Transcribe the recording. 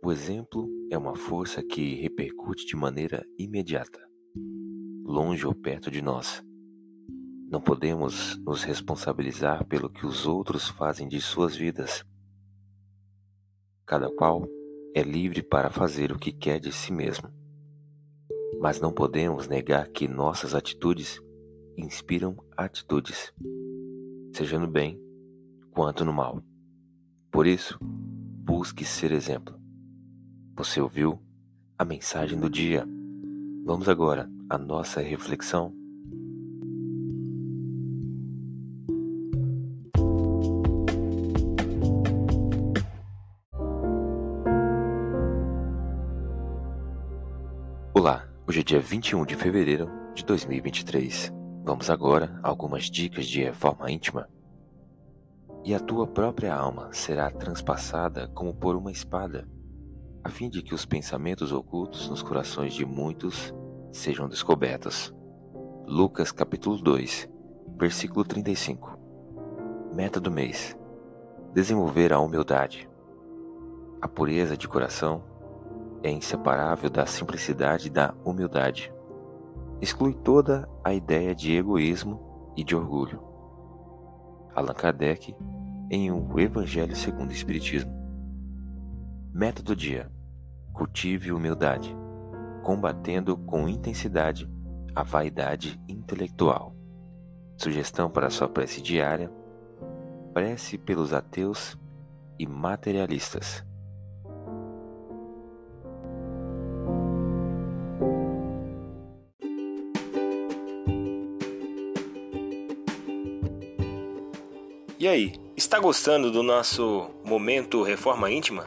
O exemplo é uma força que repercute de maneira imediata, longe ou perto de nós. Não podemos nos responsabilizar pelo que os outros fazem de suas vidas. Cada qual é livre para fazer o que quer de si mesmo. Mas não podemos negar que nossas atitudes inspiram atitudes, seja no bem quanto no mal. Por isso, busque ser exemplo. Você ouviu a mensagem do dia? Vamos agora à nossa reflexão. Olá, hoje é dia 21 de fevereiro de 2023. Vamos agora a algumas dicas de reforma íntima. E a tua própria alma será transpassada como por uma espada a fim de que os pensamentos ocultos nos corações de muitos sejam descobertos. Lucas capítulo 2, versículo 35. Meta do mês: desenvolver a humildade. A pureza de coração é inseparável da simplicidade e da humildade. Exclui toda a ideia de egoísmo e de orgulho. Allan Kardec, em O Evangelho segundo o Espiritismo. Meta do dia: Cultive humildade, combatendo com intensidade a vaidade intelectual. Sugestão para sua prece diária: prece pelos ateus e materialistas. E aí, está gostando do nosso momento Reforma Íntima?